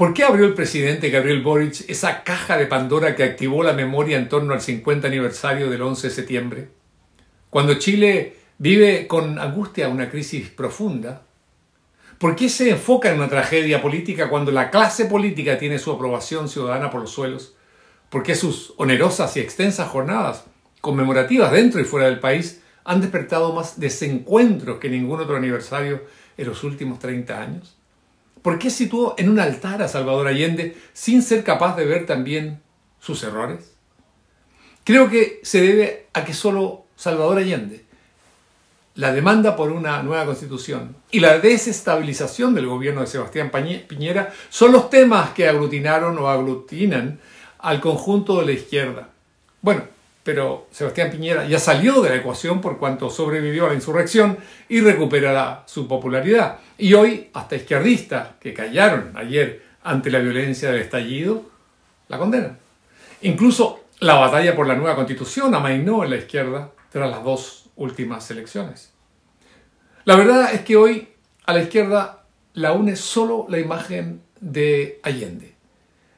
¿Por qué abrió el presidente Gabriel Boric esa caja de Pandora que activó la memoria en torno al 50 aniversario del 11 de septiembre? Cuando Chile vive con angustia una crisis profunda, ¿por qué se enfoca en una tragedia política cuando la clase política tiene su aprobación ciudadana por los suelos? ¿Por qué sus onerosas y extensas jornadas conmemorativas dentro y fuera del país han despertado más desencuentros que ningún otro aniversario en los últimos 30 años? ¿Por qué situó en un altar a Salvador Allende sin ser capaz de ver también sus errores? Creo que se debe a que solo Salvador Allende, la demanda por una nueva constitución y la desestabilización del gobierno de Sebastián Piñera son los temas que aglutinaron o aglutinan al conjunto de la izquierda. Bueno, pero Sebastián Piñera ya salió de la ecuación por cuanto sobrevivió a la insurrección y recuperará su popularidad. Y hoy, hasta izquierdistas que callaron ayer ante la violencia del estallido, la condenan. Incluso la batalla por la nueva constitución amainó en la izquierda tras las dos últimas elecciones. La verdad es que hoy a la izquierda la une solo la imagen de Allende.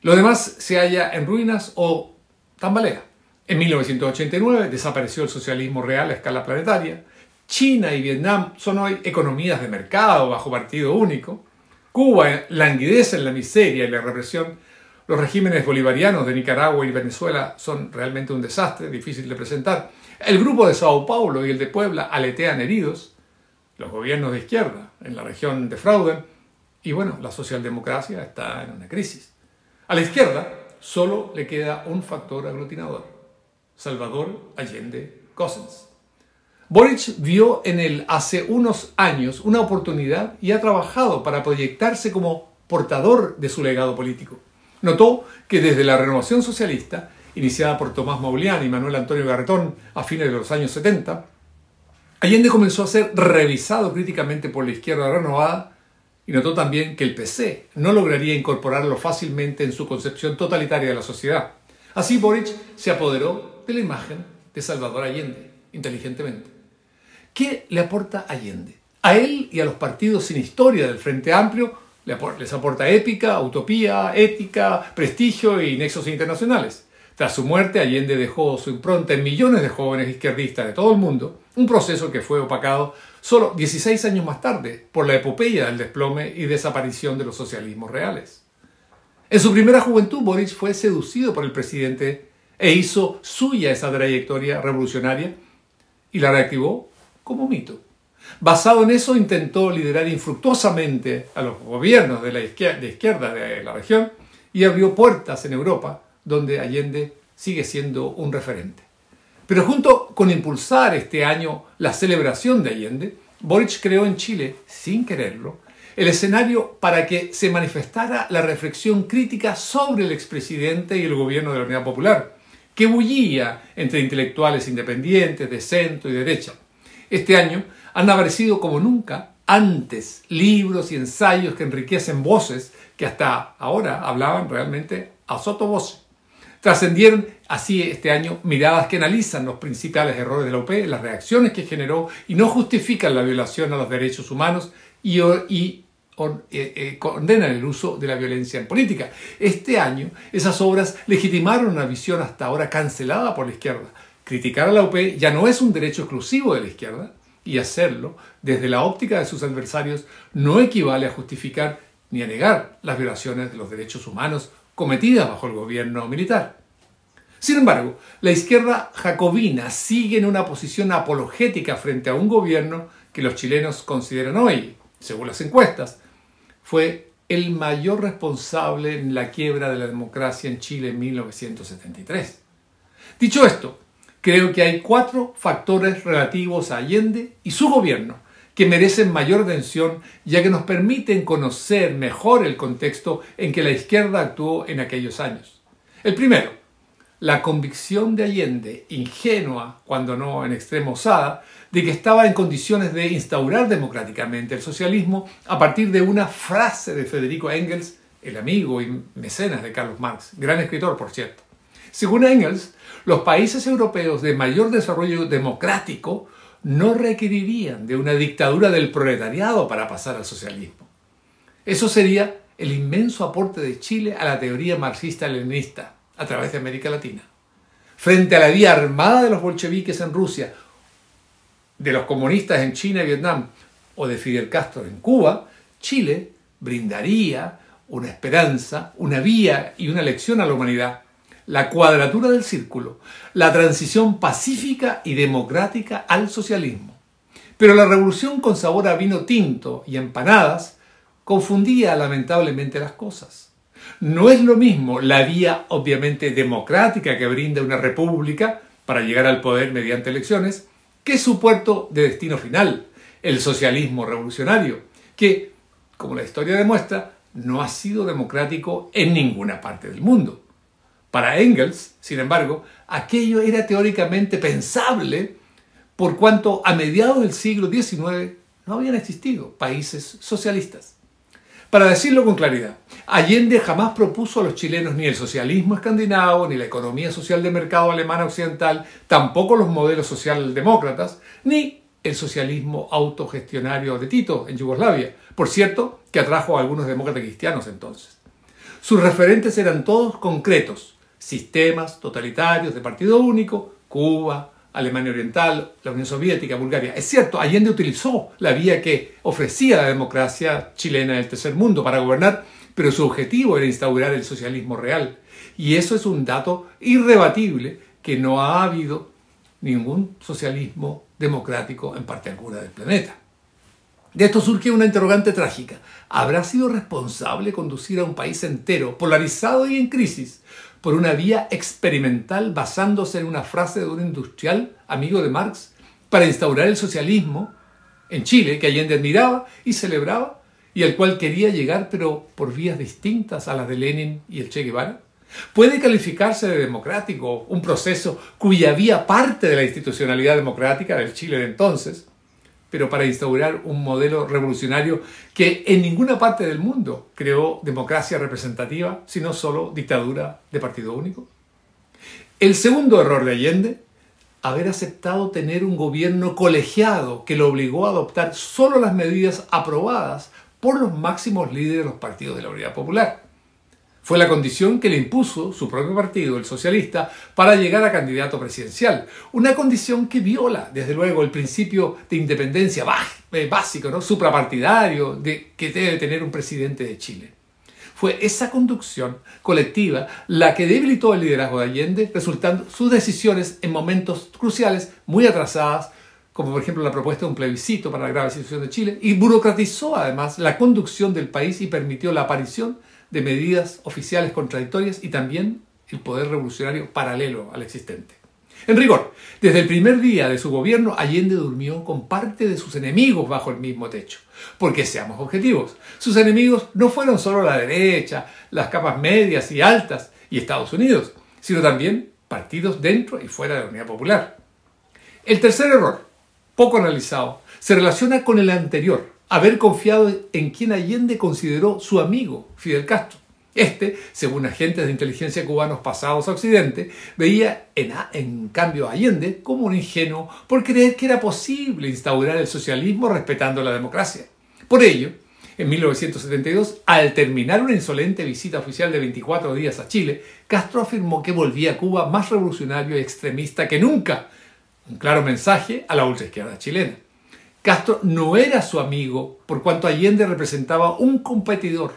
Lo demás se halla en ruinas o tambalea. En 1989 desapareció el socialismo real a escala planetaria. China y Vietnam son hoy economías de mercado bajo partido único. Cuba languidece en la miseria y la represión. Los regímenes bolivarianos de Nicaragua y Venezuela son realmente un desastre, difícil de presentar. El grupo de Sao Paulo y el de Puebla aletean heridos. Los gobiernos de izquierda en la región defraudan. Y bueno, la socialdemocracia está en una crisis. A la izquierda solo le queda un factor aglutinador Salvador Allende Cossens. Boric vio en él hace unos años una oportunidad y ha trabajado para proyectarse como portador de su legado político. Notó que desde la renovación socialista, iniciada por Tomás Maulián y Manuel Antonio Garretón a fines de los años 70, Allende comenzó a ser revisado críticamente por la izquierda renovada y notó también que el PC no lograría incorporarlo fácilmente en su concepción totalitaria de la sociedad. Así Boric se apoderó de la imagen de Salvador Allende, inteligentemente. ¿Qué le aporta Allende? A él y a los partidos sin historia del Frente Amplio les aporta épica, utopía, ética, prestigio y nexos internacionales. Tras su muerte, Allende dejó su impronta en millones de jóvenes izquierdistas de todo el mundo, un proceso que fue opacado solo 16 años más tarde por la epopeya del desplome y desaparición de los socialismos reales. En su primera juventud, Boris fue seducido por el presidente e hizo suya esa trayectoria revolucionaria y la reactivó como mito. Basado en eso, intentó liderar infructuosamente a los gobiernos de la izquierda, de, izquierda de la región y abrió puertas en Europa, donde Allende sigue siendo un referente. Pero junto con impulsar este año la celebración de Allende, Boric creó en Chile, sin quererlo, el escenario para que se manifestara la reflexión crítica sobre el expresidente y el gobierno de la Unidad Popular, que bullía entre intelectuales independientes, de centro y derecha. Este año han aparecido como nunca antes libros y ensayos que enriquecen voces que hasta ahora hablaban realmente a sotovoce. Trascendieron así este año miradas que analizan los principales errores de la UP, las reacciones que generó y no justifican la violación a los derechos humanos y, y eh, eh, condenan el uso de la violencia en política. Este año esas obras legitimaron una visión hasta ahora cancelada por la izquierda. Criticar a la UP ya no es un derecho exclusivo de la izquierda y hacerlo desde la óptica de sus adversarios no equivale a justificar ni a negar las violaciones de los derechos humanos cometidas bajo el gobierno militar. Sin embargo, la izquierda jacobina sigue en una posición apologética frente a un gobierno que los chilenos consideran hoy, según las encuestas, fue el mayor responsable en la quiebra de la democracia en Chile en 1973. Dicho esto, creo que hay cuatro factores relativos a Allende y su gobierno que merecen mayor atención ya que nos permiten conocer mejor el contexto en que la izquierda actuó en aquellos años. El primero, la convicción de Allende, ingenua cuando no en extremo osada, de que estaba en condiciones de instaurar democráticamente el socialismo a partir de una frase de Federico Engels, el amigo y mecenas de Carlos Marx, gran escritor por cierto. Según Engels, los países europeos de mayor desarrollo democrático no requerirían de una dictadura del proletariado para pasar al socialismo. Eso sería el inmenso aporte de Chile a la teoría marxista-leninista a través de América Latina. Frente a la vía armada de los bolcheviques en Rusia, de los comunistas en China y Vietnam o de Fidel Castro en Cuba, Chile brindaría una esperanza, una vía y una lección a la humanidad, la cuadratura del círculo, la transición pacífica y democrática al socialismo. Pero la revolución con sabor a vino tinto y empanadas confundía lamentablemente las cosas. No es lo mismo la vía obviamente democrática que brinda una república para llegar al poder mediante elecciones, que su puerto de destino final, el socialismo revolucionario, que, como la historia demuestra, no ha sido democrático en ninguna parte del mundo. Para Engels, sin embargo, aquello era teóricamente pensable por cuanto a mediados del siglo XIX no habían existido países socialistas. Para decirlo con claridad, Allende jamás propuso a los chilenos ni el socialismo escandinavo, ni la economía social de mercado alemana occidental, tampoco los modelos socialdemócratas, ni el socialismo autogestionario de Tito en Yugoslavia, por cierto, que atrajo a algunos demócratas cristianos entonces. Sus referentes eran todos concretos, sistemas totalitarios de partido único, Cuba, Alemania Oriental, la Unión Soviética, Bulgaria. Es cierto, Allende utilizó la vía que ofrecía la democracia chilena del tercer mundo para gobernar, pero su objetivo era instaurar el socialismo real. Y eso es un dato irrebatible que no ha habido ningún socialismo democrático en parte alguna del planeta. De esto surge una interrogante trágica. ¿Habrá sido responsable conducir a un país entero, polarizado y en crisis, por una vía experimental basándose en una frase de un industrial amigo de Marx para instaurar el socialismo en Chile, que Allende admiraba y celebraba, y al cual quería llegar, pero por vías distintas a las de Lenin y el Che Guevara? ¿Puede calificarse de democrático un proceso cuya vía parte de la institucionalidad democrática del Chile de entonces? Pero para instaurar un modelo revolucionario que en ninguna parte del mundo creó democracia representativa, sino solo dictadura de partido único. El segundo error de Allende, haber aceptado tener un gobierno colegiado que lo obligó a adoptar solo las medidas aprobadas por los máximos líderes de los partidos de la Unidad Popular. Fue la condición que le impuso su propio partido, el socialista, para llegar a candidato presidencial. Una condición que viola, desde luego, el principio de independencia eh, básico, ¿no? suprapartidario, de, que debe tener un presidente de Chile. Fue esa conducción colectiva la que debilitó el liderazgo de Allende, resultando sus decisiones en momentos cruciales muy atrasadas, como por ejemplo la propuesta de un plebiscito para la grave situación de Chile, y burocratizó además la conducción del país y permitió la aparición medidas oficiales contradictorias y también el poder revolucionario paralelo al existente. En rigor, desde el primer día de su gobierno, Allende durmió con parte de sus enemigos bajo el mismo techo. Porque seamos objetivos, sus enemigos no fueron solo la derecha, las capas medias y altas y Estados Unidos, sino también partidos dentro y fuera de la Unidad Popular. El tercer error, poco analizado, se relaciona con el anterior, haber confiado en quien Allende consideró su amigo, Fidel Castro. Este, según agentes de inteligencia cubanos pasados a Occidente, veía en, en cambio a Allende como un ingenuo por creer que era posible instaurar el socialismo respetando la democracia. Por ello, en 1972, al terminar una insolente visita oficial de 24 días a Chile, Castro afirmó que volvía a Cuba más revolucionario y extremista que nunca. Un claro mensaje a la ultraizquierda chilena. Castro no era su amigo por cuanto Allende representaba un competidor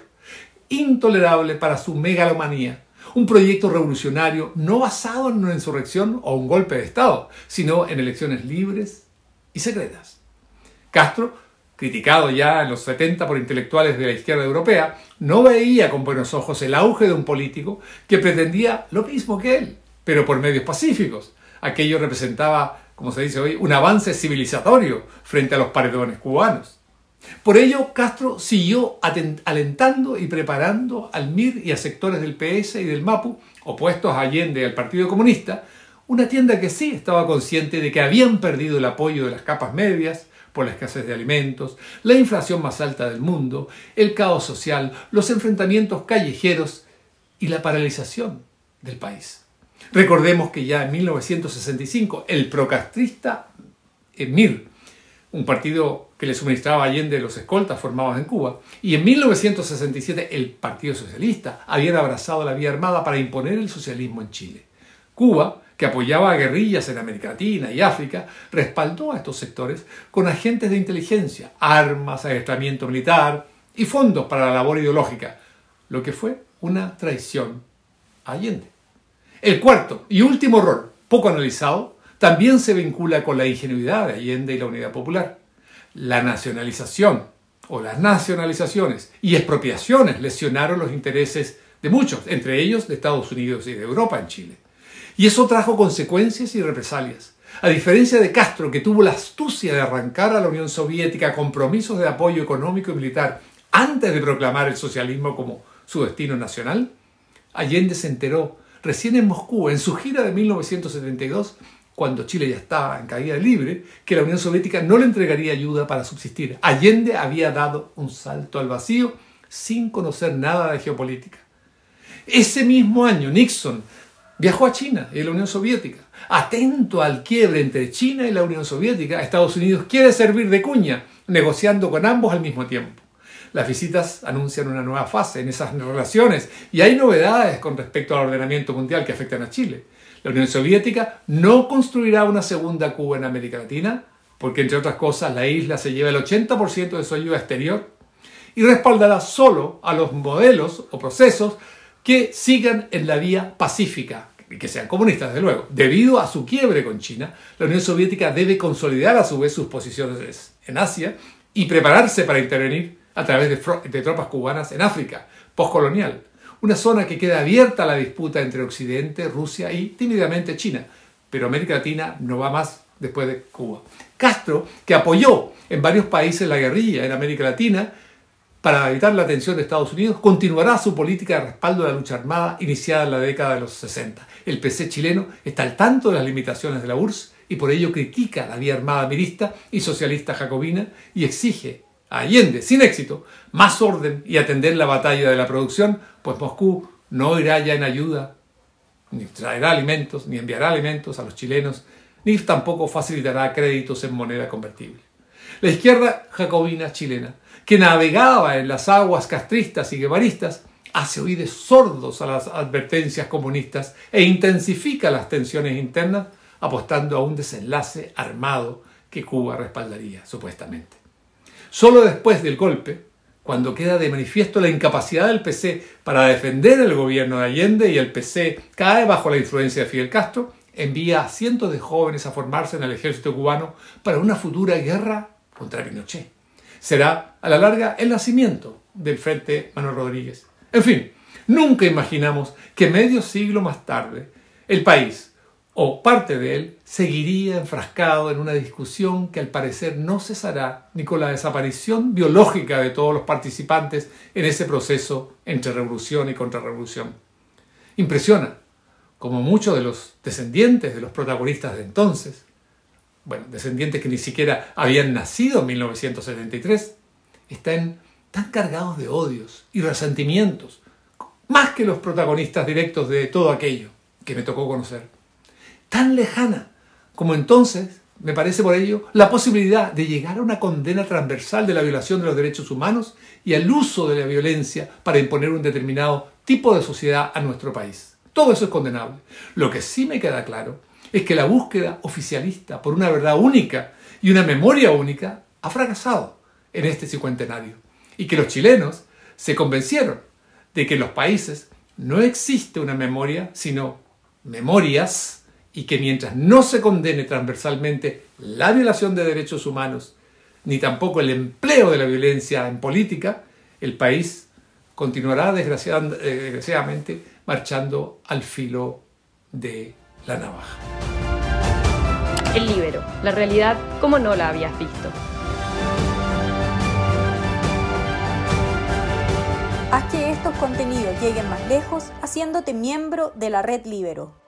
intolerable para su megalomanía, un proyecto revolucionario no basado en una insurrección o un golpe de Estado, sino en elecciones libres y secretas. Castro, criticado ya en los 70 por intelectuales de la izquierda europea, no veía con buenos ojos el auge de un político que pretendía lo mismo que él, pero por medios pacíficos. Aquello representaba como se dice hoy, un avance civilizatorio frente a los paredones cubanos. Por ello, Castro siguió alentando y preparando al MIR y a sectores del PS y del MAPU, opuestos a Allende y al Partido Comunista, una tienda que sí estaba consciente de que habían perdido el apoyo de las capas medias por la escasez de alimentos, la inflación más alta del mundo, el caos social, los enfrentamientos callejeros y la paralización del país. Recordemos que ya en 1965 el procastrista Mir, un partido que le suministraba Allende los escoltas formados en Cuba, y en 1967 el Partido Socialista había abrazado la vía armada para imponer el socialismo en Chile. Cuba, que apoyaba guerrillas en América Latina y África, respaldó a estos sectores con agentes de inteligencia, armas, adiestramiento militar y fondos para la labor ideológica, lo que fue una traición a Allende. El cuarto y último rol, poco analizado, también se vincula con la ingenuidad de Allende y la Unidad Popular. La nacionalización o las nacionalizaciones y expropiaciones lesionaron los intereses de muchos, entre ellos de Estados Unidos y de Europa en Chile. Y eso trajo consecuencias y represalias. A diferencia de Castro, que tuvo la astucia de arrancar a la Unión Soviética compromisos de apoyo económico y militar antes de proclamar el socialismo como su destino nacional, Allende se enteró recién en Moscú, en su gira de 1972, cuando Chile ya estaba en caída libre, que la Unión Soviética no le entregaría ayuda para subsistir. Allende había dado un salto al vacío sin conocer nada de geopolítica. Ese mismo año, Nixon Viajó a China y a la Unión Soviética. Atento al quiebre entre China y la Unión Soviética, Estados Unidos quiere servir de cuña, negociando con ambos al mismo tiempo. Las visitas anuncian una nueva fase en esas relaciones y hay novedades con respecto al ordenamiento mundial que afectan a Chile. La Unión Soviética no construirá una segunda Cuba en América Latina, porque entre otras cosas la isla se lleva el 80% de su ayuda exterior y respaldará solo a los modelos o procesos que sigan en la vía pacífica y que sean comunistas, desde luego. Debido a su quiebre con China, la Unión Soviética debe consolidar a su vez sus posiciones en Asia y prepararse para intervenir a través de, tropas cubanas en África, postcolonial, una zona que queda abierta a la disputa entre Occidente, Rusia y tímidamente China, pero América Latina no va más después de Cuba. Castro, que apoyó en varios países la guerrilla en América Latina, para evitar la atención de Estados Unidos, continuará su política de respaldo de la lucha armada iniciada en la década de los 60. El PC chileno está al tanto de las limitaciones de la URSS y por ello critica la vía armada mirista y socialista jacobina y exige Allende, sin éxito, más orden y atender la batalla de la producción, pues Moscú no irá ya en ayuda, ni traerá alimentos, ni enviará alimentos a los chilenos, ni tampoco facilitará créditos en moneda convertible. La izquierda jacobina chilena que navegaba en las aguas castristas y guevaristas, hace oídos sordos a las advertencias comunistas e intensifica las tensiones internas, apostando a un desenlace armado que Cuba respaldaría, supuestamente. Solo después del golpe, cuando queda de manifiesto la incapacidad del PC para defender el gobierno de Allende y el PC cae bajo la influencia de Fidel Castro, envía a cientos de jóvenes a formarse en el ejército cubano para una futura guerra contra Pinochet será a la larga el nacimiento del Frente Manuel Rodríguez. En fin, nunca imaginamos que medio siglo más tarde el país o parte de él seguiría enfrascado en una discusión que al parecer no cesará ni con la desaparición biológica de todos los participantes en ese proceso entre revolución y contrarrevolución. Impresiona como muchos de los descendientes de los protagonistas de entonces bueno, descendientes que ni siquiera habían nacido en 1973, están tan cargados de odios y resentimientos, más que los protagonistas directos de todo aquello que me tocó conocer. Tan lejana como entonces, me parece por ello, la posibilidad de llegar a una condena transversal de la violación de los derechos humanos y al uso de la violencia para imponer un determinado tipo de sociedad a nuestro país. Todo eso es condenable. Lo que sí me queda claro es que la búsqueda oficialista por una verdad única y una memoria única ha fracasado en este cincuentenario y que los chilenos se convencieron de que en los países no existe una memoria, sino memorias y que mientras no se condene transversalmente la violación de derechos humanos, ni tampoco el empleo de la violencia en política, el país continuará desgraciadamente marchando al filo de la navaja. El libero, la realidad como no la habías visto. Haz que estos contenidos lleguen más lejos haciéndote miembro de la red Libero.